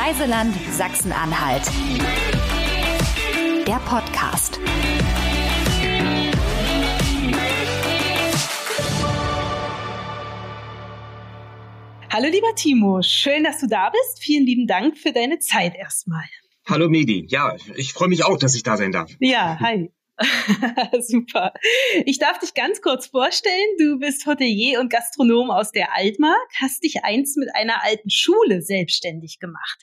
Reiseland Sachsen-Anhalt. Der Podcast. Hallo lieber Timo, schön, dass du da bist. Vielen lieben Dank für deine Zeit erstmal. Hallo Medi, ja, ich freue mich auch, dass ich da sein darf. Ja, hi. Super. Ich darf dich ganz kurz vorstellen. Du bist Hotelier und Gastronom aus der Altmark, hast dich einst mit einer alten Schule selbstständig gemacht.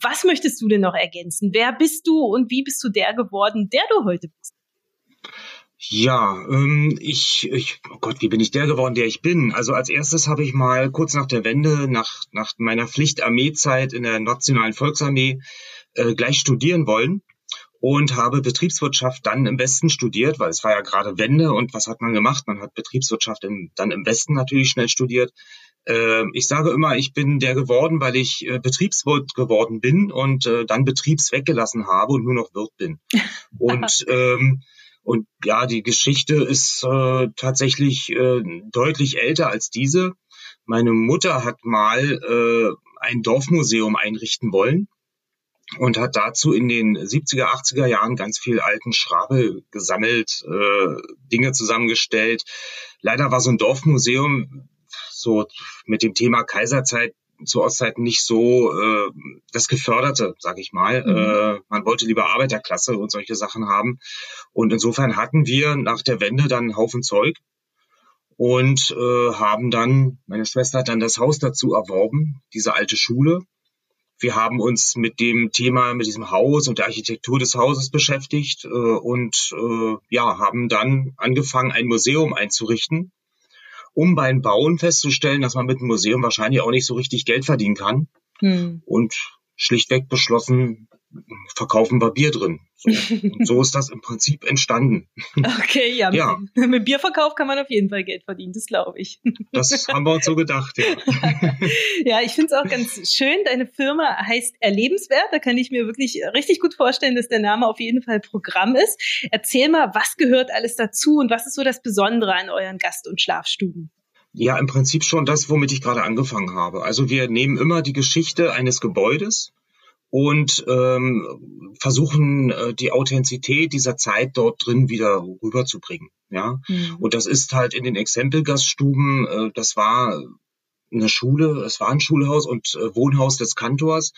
Was möchtest du denn noch ergänzen? Wer bist du und wie bist du der geworden, der du heute bist? Ja, ähm, ich, ich, oh Gott, wie bin ich der geworden, der ich bin? Also als erstes habe ich mal kurz nach der Wende, nach, nach meiner Pflichtarmeezeit in der Nationalen Volksarmee, äh, gleich studieren wollen und habe Betriebswirtschaft dann im Westen studiert, weil es war ja gerade Wende und was hat man gemacht? Man hat Betriebswirtschaft im, dann im Westen natürlich schnell studiert. Äh, ich sage immer, ich bin der geworden, weil ich äh, Betriebswirt geworden bin und äh, dann Betriebs weggelassen habe und nur noch Wirt bin. Und ähm, und ja, die Geschichte ist äh, tatsächlich äh, deutlich älter als diese. Meine Mutter hat mal äh, ein Dorfmuseum einrichten wollen und hat dazu in den 70er, 80er Jahren ganz viel alten Schrabel gesammelt, äh, Dinge zusammengestellt. Leider war so ein Dorfmuseum so mit dem Thema Kaiserzeit zur Ostzeit nicht so äh, das geförderte, sag ich mal. Mhm. Äh, man wollte lieber Arbeiterklasse und solche Sachen haben. Und insofern hatten wir nach der Wende dann einen Haufen Zeug und äh, haben dann, meine Schwester hat dann das Haus dazu erworben, diese alte Schule wir haben uns mit dem Thema, mit diesem Haus und der Architektur des Hauses beschäftigt äh, und äh, ja, haben dann angefangen, ein Museum einzurichten, um beim Bauen festzustellen, dass man mit einem Museum wahrscheinlich auch nicht so richtig Geld verdienen kann. Hm. Und schlichtweg beschlossen, verkaufen wir Bier drin. So, und so ist das im Prinzip entstanden. Okay, ja. ja. Mit, mit Bierverkauf kann man auf jeden Fall Geld verdienen, das glaube ich. Das haben wir uns so gedacht, ja. ja, ich finde es auch ganz schön. Deine Firma heißt Erlebenswert. Da kann ich mir wirklich richtig gut vorstellen, dass der Name auf jeden Fall Programm ist. Erzähl mal, was gehört alles dazu und was ist so das Besondere an euren Gast- und Schlafstuben? Ja, im Prinzip schon das, womit ich gerade angefangen habe. Also wir nehmen immer die Geschichte eines Gebäudes und ähm, versuchen äh, die Authentizität dieser Zeit dort drin wieder rüberzubringen. Ja, mhm. und das ist halt in den Exempelgaststuben. Äh, das war eine Schule, es war ein Schulhaus und äh, Wohnhaus des Kantors.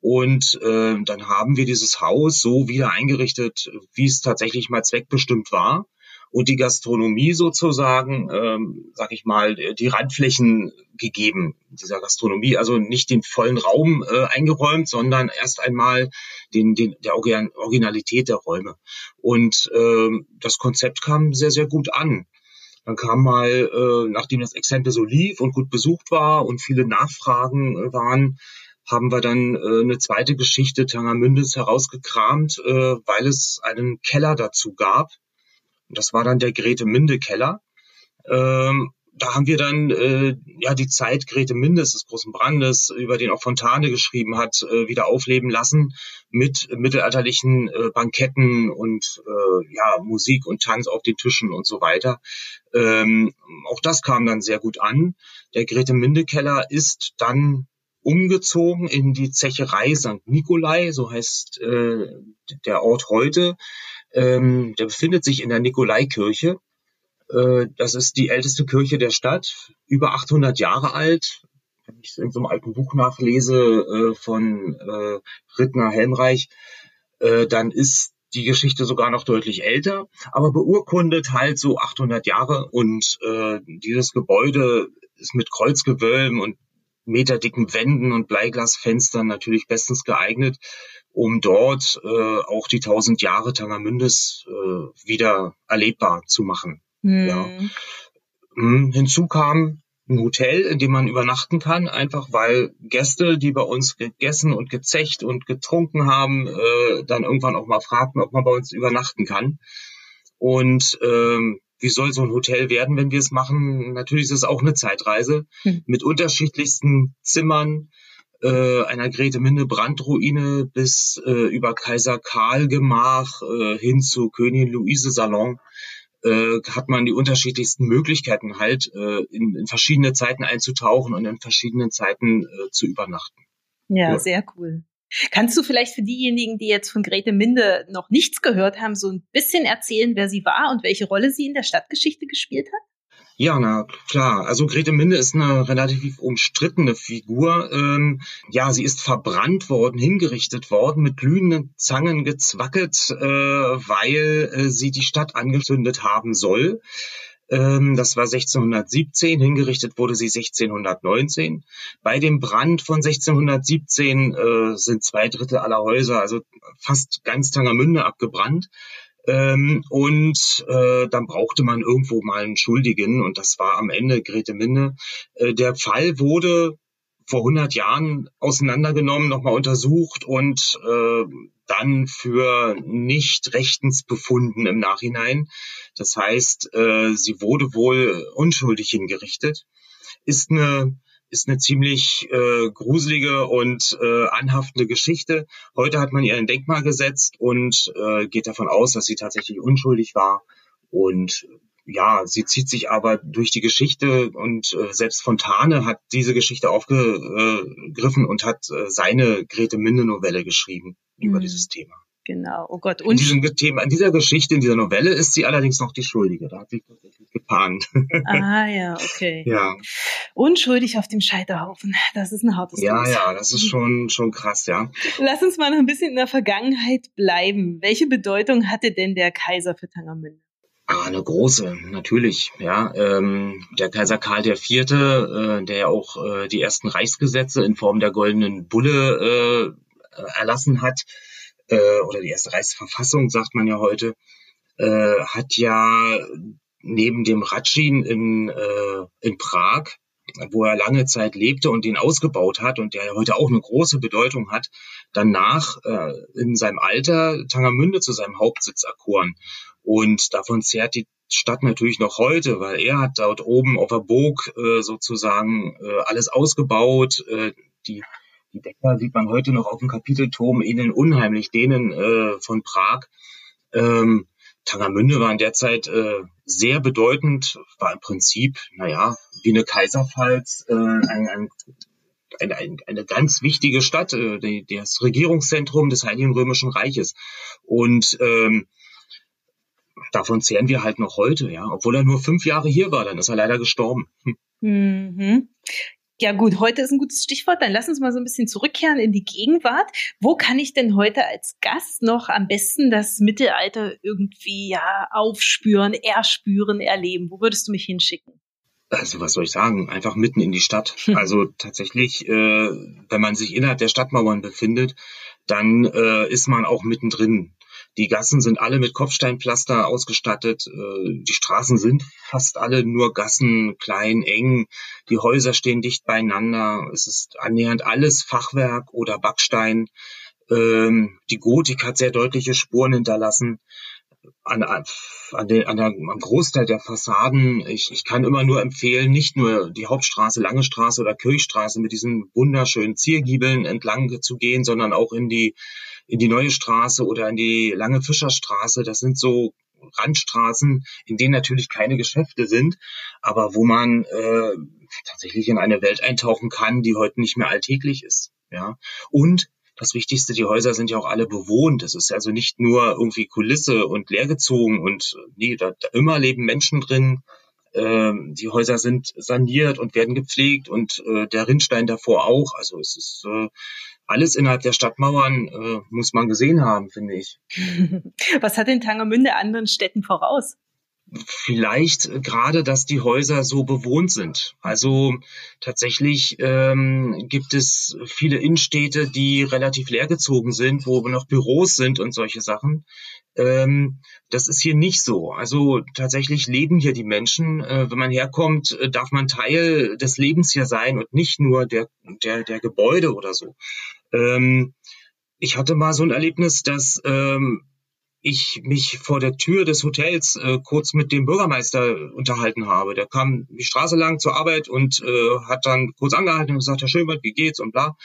Und äh, dann haben wir dieses Haus so wieder eingerichtet, wie es tatsächlich mal zweckbestimmt war und die Gastronomie sozusagen, ähm, sag ich mal, die Randflächen gegeben dieser Gastronomie, also nicht den vollen Raum äh, eingeräumt, sondern erst einmal den, den der Originalität der Räume. Und ähm, das Konzept kam sehr sehr gut an. Dann kam mal, äh, nachdem das Exempel so lief und gut besucht war und viele Nachfragen äh, waren, haben wir dann äh, eine zweite Geschichte Tangermündes herausgekramt, äh, weil es einen Keller dazu gab, das war dann der Grete Minde Keller. Ähm, da haben wir dann äh, ja die Zeit Grete Mindes des großen Brandes, über den auch Fontane geschrieben hat, äh, wieder aufleben lassen mit mittelalterlichen äh, Banketten und äh, ja Musik und Tanz auf den Tischen und so weiter. Ähm, auch das kam dann sehr gut an. Der Grete Minde Keller ist dann umgezogen in die Zecherei St. Nikolai, so heißt äh, der Ort heute. Ähm, der befindet sich in der Nikolaikirche. Äh, das ist die älteste Kirche der Stadt, über 800 Jahre alt. Wenn ich in so einem alten Buch nachlese äh, von äh, Rittner Helmreich, äh, dann ist die Geschichte sogar noch deutlich älter, aber beurkundet halt so 800 Jahre und äh, dieses Gebäude ist mit Kreuzgewölben und meterdicken Wänden und Bleiglasfenstern natürlich bestens geeignet, um dort äh, auch die tausend Jahre Tangermündes äh, wieder erlebbar zu machen. Mhm. Ja. Hm, hinzu kam ein Hotel, in dem man übernachten kann, einfach weil Gäste, die bei uns gegessen und gezecht und getrunken haben, äh, dann irgendwann auch mal fragten, ob man bei uns übernachten kann. Und ähm, wie soll so ein Hotel werden, wenn wir es machen? Natürlich ist es auch eine Zeitreise hm. mit unterschiedlichsten Zimmern, äh, einer Grete Minde Brandruine bis äh, über Kaiser Karl Gemach äh, hin zu Königin Luise Salon äh, hat man die unterschiedlichsten Möglichkeiten halt äh, in, in verschiedene Zeiten einzutauchen und in verschiedenen Zeiten äh, zu übernachten. Ja, ja, sehr cool. Kannst du vielleicht für diejenigen, die jetzt von Grete Minde noch nichts gehört haben, so ein bisschen erzählen, wer sie war und welche Rolle sie in der Stadtgeschichte gespielt hat? Ja, na klar. Also Grete Minde ist eine relativ umstrittene Figur. Ähm, ja, sie ist verbrannt worden, hingerichtet worden, mit glühenden Zangen gezwacket, äh, weil äh, sie die Stadt angezündet haben soll. Ähm, das war 1617, hingerichtet wurde sie 1619. Bei dem Brand von 1617 äh, sind zwei Drittel aller Häuser, also fast ganz Tangermünde abgebrannt. Ähm, und äh, dann brauchte man irgendwo mal einen Schuldigen und das war am Ende Grete Minde. Äh, der Fall wurde vor 100 Jahren auseinandergenommen, nochmal untersucht und äh, dann für nicht rechtens befunden im Nachhinein. Das heißt, äh, sie wurde wohl unschuldig hingerichtet. Ist eine ist eine ziemlich äh, gruselige und äh, anhaftende Geschichte. Heute hat man ihr ein Denkmal gesetzt und äh, geht davon aus, dass sie tatsächlich unschuldig war. Und ja, sie zieht sich aber durch die Geschichte und äh, selbst Fontane hat diese Geschichte aufgegriffen und hat äh, seine Grete Minde Novelle geschrieben mhm. über dieses Thema. Genau, oh Gott. Und in diesem Thema, in dieser Geschichte, in dieser Novelle ist sie allerdings noch die Schuldige. Da hat sie tatsächlich gepan. Ah ja, okay. ja. Unschuldig auf dem Scheiterhaufen. Das ist ein hartes Ja, Los. ja, das ist schon, schon krass, ja. Lass uns mal noch ein bisschen in der Vergangenheit bleiben. Welche Bedeutung hatte denn der Kaiser für Tangermünde? Ah, eine große, natürlich. Ja, ähm, der Kaiser Karl IV., äh, der ja auch äh, die ersten Reichsgesetze in Form der goldenen Bulle äh, erlassen hat, äh, oder die erste Reichsverfassung, sagt man ja heute, äh, hat ja neben dem Ratschin in, äh, in Prag, wo er lange Zeit lebte und den ausgebaut hat und der heute auch eine große Bedeutung hat, danach äh, in seinem Alter Tangermünde zu seinem Hauptsitz erkoren. Und davon zehrt die Stadt natürlich noch heute, weil er hat dort oben auf der Burg äh, sozusagen äh, alles ausgebaut, äh, die die Decker sieht man heute noch auf dem Kapitelturm, ähneln unheimlich denen äh, von Prag. Ähm, Tangermünde war in der Zeit äh, sehr bedeutend, war im Prinzip, naja, wie eine Kaiserpfalz, äh, ein, ein, eine, eine, ganz wichtige Stadt, äh, das Regierungszentrum des Heiligen Römischen Reiches. Und ähm, davon zehren wir halt noch heute, ja. Obwohl er nur fünf Jahre hier war, dann ist er leider gestorben. Hm. Mhm. Ja gut, heute ist ein gutes Stichwort. Dann lass uns mal so ein bisschen zurückkehren in die Gegenwart. Wo kann ich denn heute als Gast noch am besten das Mittelalter irgendwie ja aufspüren, erspüren, erleben? Wo würdest du mich hinschicken? Also was soll ich sagen? Einfach mitten in die Stadt. Also tatsächlich, äh, wenn man sich innerhalb der Stadtmauern befindet, dann äh, ist man auch mittendrin. Die Gassen sind alle mit Kopfsteinpflaster ausgestattet. Äh, die Straßen sind fast alle nur Gassen, klein, eng. Die Häuser stehen dicht beieinander. Es ist annähernd alles Fachwerk oder Backstein. Ähm, die Gotik hat sehr deutliche Spuren hinterlassen. An, an, den, an der, am Großteil der Fassaden, ich, ich kann immer nur empfehlen, nicht nur die Hauptstraße, Lange Straße oder Kirchstraße mit diesen wunderschönen Ziergiebeln entlang zu gehen, sondern auch in die in die Neue Straße oder in die Lange Fischerstraße. Das sind so Randstraßen, in denen natürlich keine Geschäfte sind, aber wo man äh, tatsächlich in eine Welt eintauchen kann, die heute nicht mehr alltäglich ist. Ja. Und das Wichtigste, die Häuser sind ja auch alle bewohnt. Es ist also nicht nur irgendwie Kulisse und leergezogen und nee, da, da immer leben Menschen drin. Ähm, die Häuser sind saniert und werden gepflegt und äh, der Rinnstein davor auch. Also es ist äh, alles innerhalb der Stadtmauern äh, muss man gesehen haben, finde ich. Was hat denn Tangermünde anderen Städten voraus? Vielleicht gerade, dass die Häuser so bewohnt sind. Also tatsächlich ähm, gibt es viele Innenstädte, die relativ leergezogen sind, wo noch Büros sind und solche Sachen. Ähm, das ist hier nicht so. Also tatsächlich leben hier die Menschen. Äh, wenn man herkommt, äh, darf man Teil des Lebens hier sein und nicht nur der, der, der Gebäude oder so. Ähm, ich hatte mal so ein Erlebnis, dass ähm, ich mich vor der Tür des Hotels äh, kurz mit dem Bürgermeister unterhalten habe. Der kam die Straße lang zur Arbeit und äh, hat dann kurz angehalten und gesagt, Herr Schönberg, wie geht's und bla.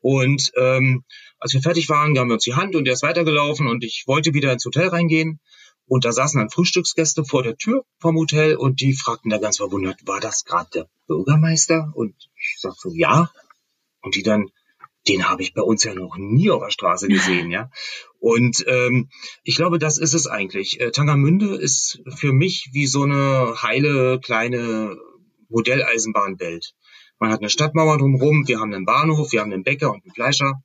Und ähm, als wir fertig waren, gaben wir uns die Hand und er ist weitergelaufen und ich wollte wieder ins Hotel reingehen. Und da saßen dann Frühstücksgäste vor der Tür vom Hotel und die fragten da ganz verwundert, war das gerade der Bürgermeister? Und ich sag so, ja. Und die dann, den habe ich bei uns ja noch nie auf der Straße gesehen, ja. Und ähm, ich glaube, das ist es eigentlich. Äh, Tangermünde ist für mich wie so eine heile kleine Modelleisenbahnwelt. Man hat eine Stadtmauer drumherum, wir haben einen Bahnhof, wir haben einen Bäcker und einen Fleischer.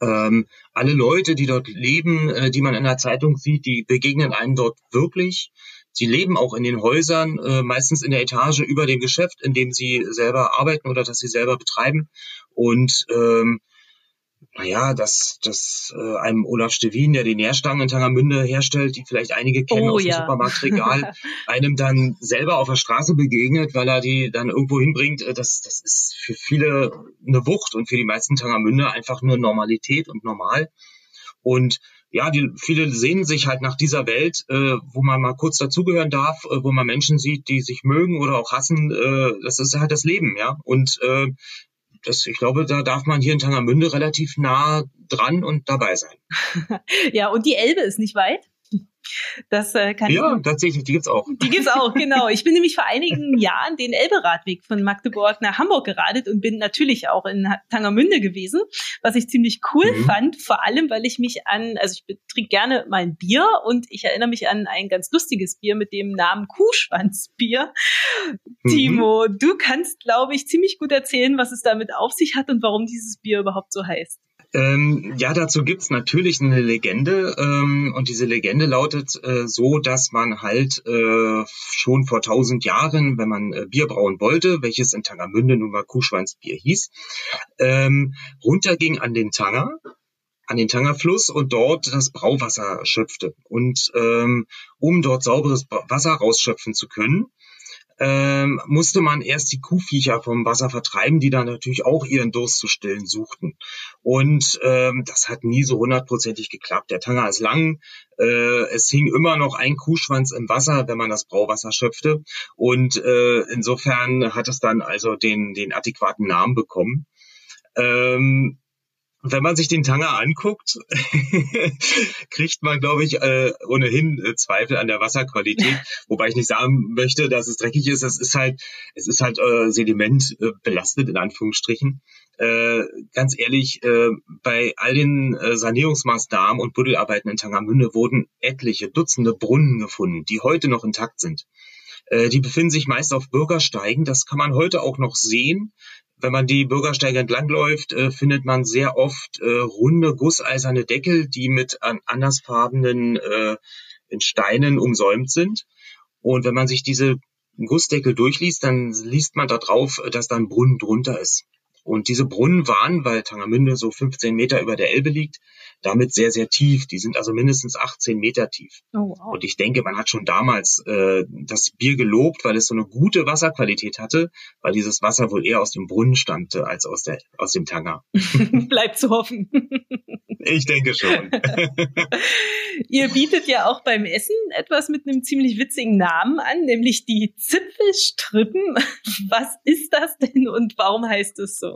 Ähm, alle Leute, die dort leben, äh, die man in der Zeitung sieht, die begegnen einem dort wirklich. Sie leben auch in den Häusern, äh, meistens in der Etage über dem Geschäft, in dem sie selber arbeiten oder das sie selber betreiben. Und ähm, naja, dass, dass äh, einem Olaf Stevin, der die Nährstangen in Tangermünde herstellt, die vielleicht einige kennen oh, aus dem ja. Supermarktregal, einem dann selber auf der Straße begegnet, weil er die dann irgendwo hinbringt, äh, das, das ist für viele eine Wucht und für die meisten Tangermünde einfach nur Normalität und normal. Und ja, die, viele sehnen sich halt nach dieser Welt, äh, wo man mal kurz dazugehören darf, äh, wo man Menschen sieht, die sich mögen oder auch hassen. Äh, das ist halt das Leben, ja. Und äh, das, ich glaube, da darf man hier in Tangermünde relativ nah dran und dabei sein. ja, und die Elbe ist nicht weit. Das äh, kann ja, ich, tatsächlich, die gibt's auch. Die gibt's auch, genau. Ich bin nämlich vor einigen Jahren den Elberadweg von Magdeburg nach Hamburg geradet und bin natürlich auch in Tangermünde gewesen, was ich ziemlich cool mhm. fand, vor allem, weil ich mich an, also ich trinke gerne mal ein Bier und ich erinnere mich an ein ganz lustiges Bier mit dem Namen Kuhschwanzbier. Mhm. Timo, du kannst, glaube ich, ziemlich gut erzählen, was es damit auf sich hat und warum dieses Bier überhaupt so heißt. Ähm, ja, dazu gibt's natürlich eine Legende ähm, und diese Legende lautet äh, so, dass man halt äh, schon vor tausend Jahren, wenn man äh, Bier brauen wollte, welches in Tangermünde nun mal Kuhschwanzbier hieß, ähm, runterging an den Tanger an den Tangerfluss und dort das Brauwasser schöpfte. Und ähm, um dort sauberes Wasser rausschöpfen zu können, ähm, musste man erst die Kuhviecher vom Wasser vertreiben, die dann natürlich auch ihren Durst zu stillen suchten. Und ähm, das hat nie so hundertprozentig geklappt. Der Tanger ist lang, äh, es hing immer noch ein Kuhschwanz im Wasser, wenn man das Brauwasser schöpfte. Und äh, insofern hat es dann also den, den adäquaten Namen bekommen. Ähm, wenn man sich den Tanger anguckt, kriegt man, glaube ich, äh, ohnehin äh, Zweifel an der Wasserqualität. Wobei ich nicht sagen möchte, dass es dreckig ist. Es ist halt, es ist halt äh, Sediment äh, belastet in Anführungsstrichen. Äh, ganz ehrlich, äh, bei all den äh, Sanierungsmaßnahmen und Buddelarbeiten in Tangermünde wurden etliche Dutzende Brunnen gefunden, die heute noch intakt sind. Äh, die befinden sich meist auf Bürgersteigen. Das kann man heute auch noch sehen. Wenn man die Bürgersteige entlangläuft, äh, findet man sehr oft äh, runde, gusseiserne Deckel, die mit an andersfarbenen äh, Steinen umsäumt sind. Und wenn man sich diese Gussdeckel durchliest, dann liest man da drauf, dass da ein Brunnen drunter ist. Und diese Brunnen waren, weil Tangermünde so 15 Meter über der Elbe liegt, damit sehr, sehr tief. Die sind also mindestens 18 Meter tief. Oh, wow. Und ich denke, man hat schon damals äh, das Bier gelobt, weil es so eine gute Wasserqualität hatte, weil dieses Wasser wohl eher aus dem Brunnen stammte als aus, der, aus dem Tanger. Bleibt zu hoffen. ich denke schon. Ihr bietet ja auch beim Essen etwas mit einem ziemlich witzigen Namen an, nämlich die Zipfelstrippen. Was ist das denn und warum heißt es so?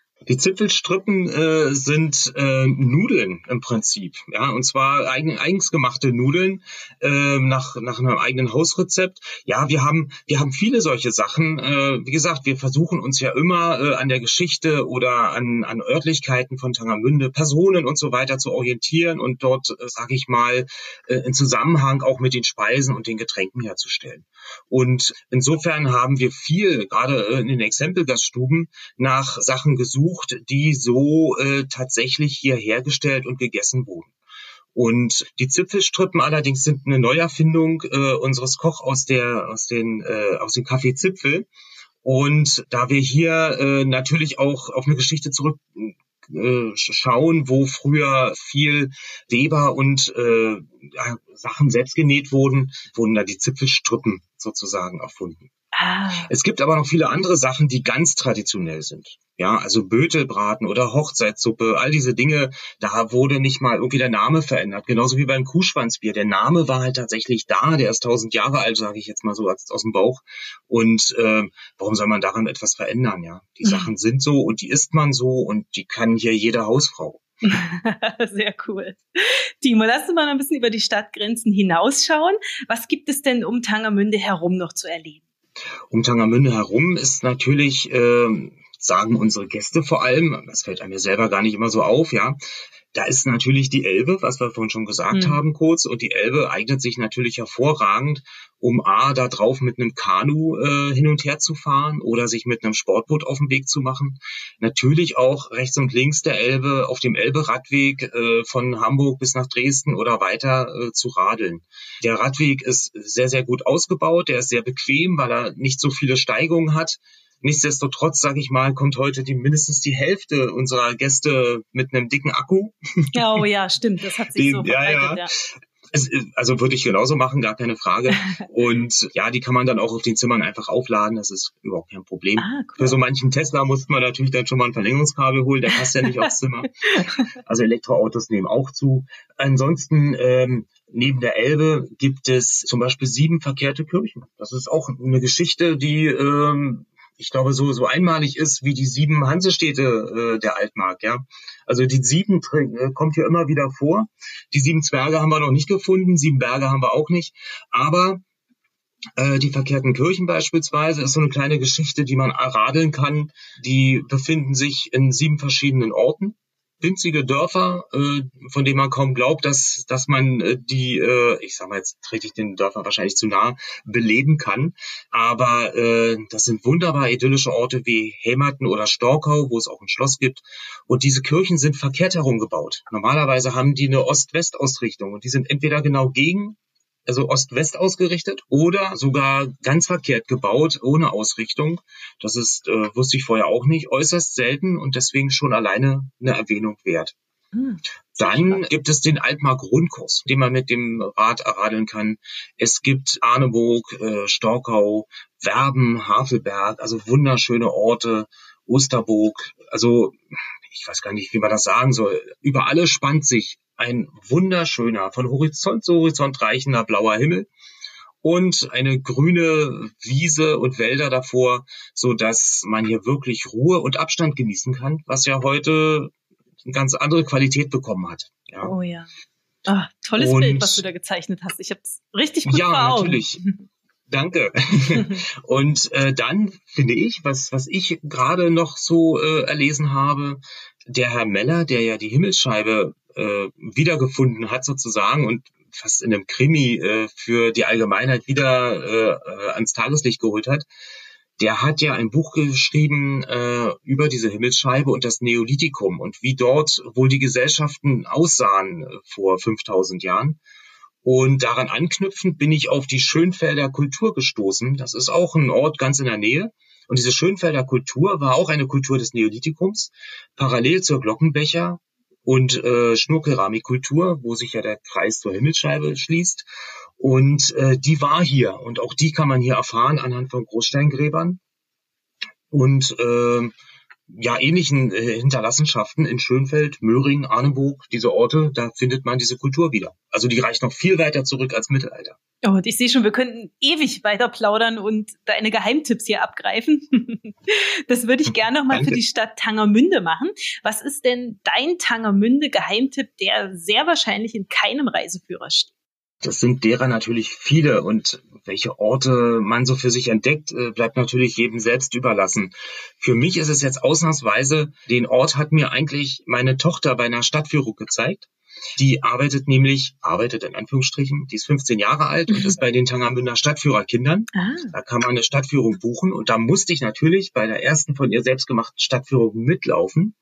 Die Zipfelstrippen äh, sind äh, Nudeln im Prinzip, ja, und zwar eigen, eigens gemachte Nudeln äh, nach nach einem eigenen Hausrezept. Ja, wir haben wir haben viele solche Sachen. Äh, wie gesagt, wir versuchen uns ja immer äh, an der Geschichte oder an an Örtlichkeiten von Tangermünde, Personen und so weiter zu orientieren und dort, äh, sage ich mal, äh, in Zusammenhang auch mit den Speisen und den Getränken herzustellen. Und insofern haben wir viel, gerade äh, in den Exempelgaststuben, nach Sachen gesucht gesucht, die so äh, tatsächlich hier hergestellt und gegessen wurden. Und die Zipfelstrippen allerdings sind eine Neuerfindung äh, unseres Koch aus der aus den äh, aus dem Café Zipfel. Und da wir hier äh, natürlich auch auf eine Geschichte zurück äh, schauen, wo früher viel Weber und äh, ja, Sachen selbst genäht wurden, wurden da die Zipfelstrippen sozusagen erfunden. Ah. Es gibt aber noch viele andere Sachen, die ganz traditionell sind. Ja, also Bötelbraten oder Hochzeitssuppe, all diese Dinge, da wurde nicht mal irgendwie der Name verändert. Genauso wie beim Kuhschwanzbier. Der Name war halt tatsächlich da, der ist tausend Jahre alt, sage ich jetzt mal so aus, aus dem Bauch. Und äh, warum soll man daran etwas verändern? Ja, die mhm. Sachen sind so und die isst man so und die kann hier jede Hausfrau. Sehr cool. Timo, lass uns mal ein bisschen über die Stadtgrenzen hinausschauen. Was gibt es denn um Tangermünde herum noch zu erleben? Um Tangermünde herum ist natürlich äh, sagen unsere Gäste vor allem, das fällt einem ja selber gar nicht immer so auf, ja, da ist natürlich die Elbe, was wir vorhin schon gesagt mhm. haben kurz, und die Elbe eignet sich natürlich hervorragend, um A, da drauf mit einem Kanu äh, hin und her zu fahren oder sich mit einem Sportboot auf den Weg zu machen. Natürlich auch rechts und links der Elbe auf dem Elbe-Radweg äh, von Hamburg bis nach Dresden oder weiter äh, zu radeln. Der Radweg ist sehr, sehr gut ausgebaut, der ist sehr bequem, weil er nicht so viele Steigungen hat. Nichtsdestotrotz, sage ich mal, kommt heute die mindestens die Hälfte unserer Gäste mit einem dicken Akku. Ja, oh ja, stimmt, das hat sich die, so verbreitet, ja. ja. ja. Es, also würde ich genauso machen, gar keine Frage. Und ja, die kann man dann auch auf den Zimmern einfach aufladen. Das ist überhaupt kein Problem. Ah, cool. Für so manchen Tesla muss man natürlich dann schon mal ein Verlängerungskabel holen. Der passt ja nicht aufs Zimmer. Also Elektroautos nehmen auch zu. Ansonsten ähm, neben der Elbe gibt es zum Beispiel sieben verkehrte Kirchen. Das ist auch eine Geschichte, die ähm, ich glaube, so, so einmalig ist wie die sieben Hansestädte äh, der Altmark, ja. Also die sieben äh, kommt hier immer wieder vor. Die sieben Zwerge haben wir noch nicht gefunden, sieben Berge haben wir auch nicht. Aber äh, die verkehrten Kirchen beispielsweise ist so eine kleine Geschichte, die man radeln kann. Die befinden sich in sieben verschiedenen Orten winzige Dörfer, äh, von denen man kaum glaubt, dass, dass man äh, die, äh, ich sag mal, jetzt trete ich den Dörfern wahrscheinlich zu nah, beleben kann. Aber äh, das sind wunderbar idyllische Orte wie Hämerten oder Storkau, wo es auch ein Schloss gibt. Und diese Kirchen sind verkehrt herum gebaut. Normalerweise haben die eine Ost-West-Ausrichtung und die sind entweder genau gegen also Ost-West ausgerichtet oder sogar ganz verkehrt gebaut, ohne Ausrichtung. Das ist, äh, wusste ich vorher auch nicht, äußerst selten und deswegen schon alleine eine Erwähnung wert. Hm, Dann gibt es den Altmark-Rundkurs, den man mit dem Rad erradeln kann. Es gibt Arneburg, äh, Storkau, Werben, Havelberg, also wunderschöne Orte, Osterburg. Also ich weiß gar nicht, wie man das sagen soll. Über alle spannt sich ein wunderschöner, von Horizont zu Horizont reichender blauer Himmel und eine grüne Wiese und Wälder davor, so dass man hier wirklich Ruhe und Abstand genießen kann, was ja heute eine ganz andere Qualität bekommen hat. Ja. Oh ja. Ah, tolles und, Bild, was du da gezeichnet hast. Ich habe es richtig gut ja, vor natürlich. Danke. und äh, dann finde ich, was, was ich gerade noch so äh, erlesen habe, der Herr Meller, der ja die Himmelsscheibe äh, wiedergefunden hat sozusagen und fast in einem Krimi äh, für die Allgemeinheit wieder äh, äh, ans Tageslicht geholt hat, der hat ja ein Buch geschrieben äh, über diese Himmelsscheibe und das Neolithikum und wie dort wohl die Gesellschaften aussahen äh, vor 5000 Jahren. Und daran anknüpfend bin ich auf die Schönfelder Kultur gestoßen. Das ist auch ein Ort ganz in der Nähe. Und diese Schönfelder Kultur war auch eine Kultur des Neolithikums, parallel zur Glockenbecher und äh, Schnurkeramikkultur, wo sich ja der Kreis zur Himmelsscheibe schließt. Und äh, die war hier und auch die kann man hier erfahren anhand von Großsteingräbern und äh, ja ähnlichen äh, Hinterlassenschaften in Schönfeld, Möhring, Arneburg, diese Orte, da findet man diese Kultur wieder. Also die reicht noch viel weiter zurück als Mittelalter. Oh, und ich sehe schon, wir könnten ewig weiter plaudern und deine Geheimtipps hier abgreifen. das würde ich gerne nochmal für die Stadt Tangermünde machen. Was ist denn dein Tangermünde-Geheimtipp, der sehr wahrscheinlich in keinem Reiseführer steht? Das sind derer natürlich viele und welche Orte man so für sich entdeckt, äh, bleibt natürlich jedem selbst überlassen. Für mich ist es jetzt ausnahmsweise, den Ort hat mir eigentlich meine Tochter bei einer Stadtführung gezeigt. Die arbeitet nämlich, arbeitet in Anführungsstrichen, die ist 15 Jahre alt und ist bei den Tangermünder Stadtführerkindern. Ah. Da kann man eine Stadtführung buchen und da musste ich natürlich bei der ersten von ihr selbstgemachten Stadtführung mitlaufen.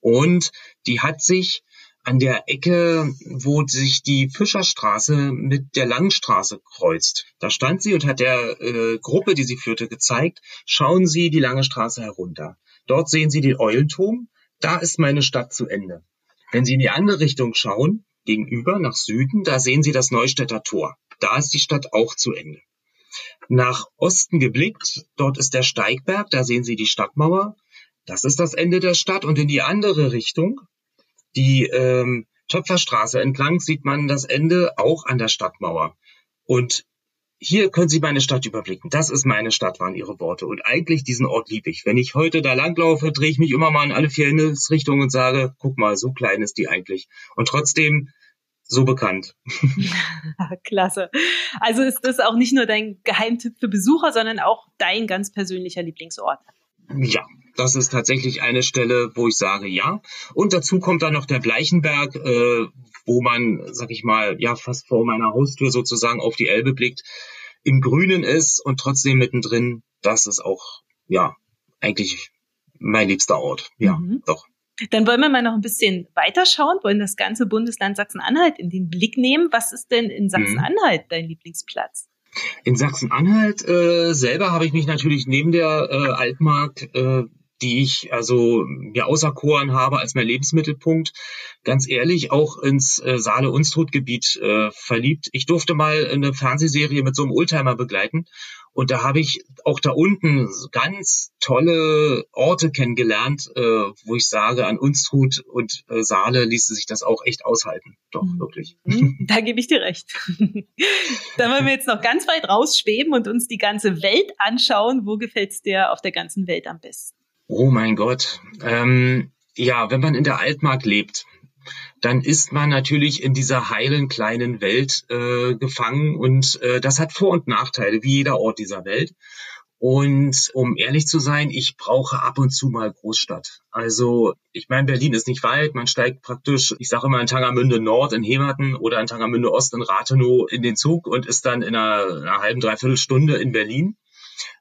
Und die hat sich an der Ecke, wo sich die Fischerstraße mit der Langstraße kreuzt. Da stand sie und hat der äh, Gruppe, die sie führte, gezeigt, schauen Sie die lange Straße herunter. Dort sehen Sie den Eulenturm. Da ist meine Stadt zu Ende. Wenn Sie in die andere Richtung schauen, gegenüber nach Süden, da sehen Sie das Neustädter Tor. Da ist die Stadt auch zu Ende. Nach Osten geblickt, dort ist der Steigberg, da sehen Sie die Stadtmauer. Das ist das Ende der Stadt und in die andere Richtung, die ähm, Töpferstraße entlang, sieht man das Ende auch an der Stadtmauer. Und hier können Sie meine Stadt überblicken. Das ist meine Stadt, waren Ihre Worte. Und eigentlich diesen Ort liebe ich. Wenn ich heute da langlaufe, drehe ich mich immer mal in alle vier Himmelsrichtungen und sage, guck mal, so klein ist die eigentlich. Und trotzdem so bekannt. Klasse. Also ist das auch nicht nur dein Geheimtipp für Besucher, sondern auch dein ganz persönlicher Lieblingsort. Ja, Das ist tatsächlich eine Stelle, wo ich sage ja. Und dazu kommt dann noch der Bleichenberg, äh, wo man, sag ich mal, ja fast vor meiner Haustür sozusagen auf die Elbe blickt, im Grünen ist und trotzdem mittendrin. Das ist auch ja eigentlich mein liebster Ort. Ja, mhm. doch. Dann wollen wir mal noch ein bisschen weiterschauen, wollen das ganze Bundesland Sachsen-Anhalt in den Blick nehmen. Was ist denn in Sachsen-Anhalt dein Lieblingsplatz? In Sachsen-Anhalt äh, selber habe ich mich natürlich neben der äh, Altmark, äh, die ich also mir auserkoren habe als mein Lebensmittelpunkt, ganz ehrlich auch ins äh, Saale-Unstrut-Gebiet äh, verliebt. Ich durfte mal eine Fernsehserie mit so einem Oldtimer begleiten und da habe ich auch da unten ganz tolle Orte kennengelernt, äh, wo ich sage, an Unstrut und äh, Saale ließe sich das auch echt aushalten. Doch, mhm. wirklich. Da gebe ich dir recht. Dann wollen wir jetzt noch ganz weit rausschweben und uns die ganze Welt anschauen. Wo gefällt's dir auf der ganzen Welt am besten? Oh mein Gott. Ähm, ja, wenn man in der Altmark lebt, dann ist man natürlich in dieser heilen kleinen Welt äh, gefangen und äh, das hat Vor- und Nachteile, wie jeder Ort dieser Welt. Und um ehrlich zu sein, ich brauche ab und zu mal Großstadt. Also ich meine, Berlin ist nicht weit. Man steigt praktisch, ich sage immer in Tangermünde Nord in Hemerten oder in Tangermünde Ost in Rathenow in den Zug und ist dann in einer, einer halben, dreiviertel Stunde in Berlin.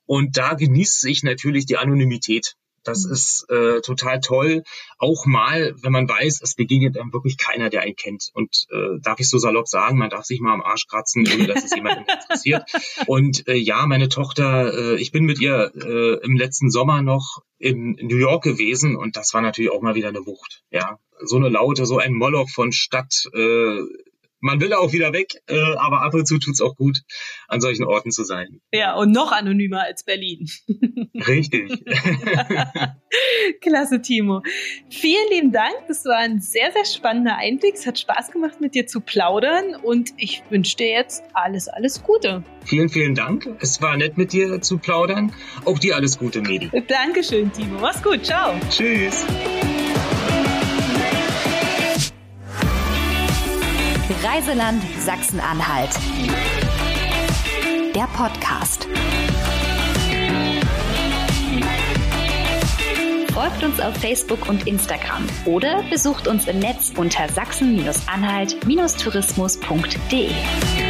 Und da genießt sich natürlich die Anonymität. Das mhm. ist äh, total toll. Auch mal, wenn man weiß, es begegnet einem wirklich keiner, der einen kennt. Und äh, darf ich so salopp sagen, man darf sich mal am Arsch kratzen, ohne dass es jemanden interessiert. Und äh, ja, meine Tochter, äh, ich bin mit ihr äh, im letzten Sommer noch in New York gewesen und das war natürlich auch mal wieder eine Wucht. Ja, so eine Laute, so ein Moloch von Stadt. Äh, man will auch wieder weg, äh, aber ab und zu tut's auch gut, an solchen Orten zu sein. Ja, und noch anonymer als Berlin. Richtig. Klasse, Timo. Vielen lieben Dank. Das war ein sehr, sehr spannender Einblick. Es hat Spaß gemacht, mit dir zu plaudern und ich wünsche dir jetzt alles, alles Gute. Vielen, vielen Dank. Es war nett, mit dir zu plaudern. Auch dir alles Gute, Medi. Dankeschön, Timo. Mach's gut. Ciao. Tschüss. Reiseland Sachsen-Anhalt. Der Podcast. Folgt uns auf Facebook und Instagram oder besucht uns im Netz unter sachsen-anhalt-tourismus.de.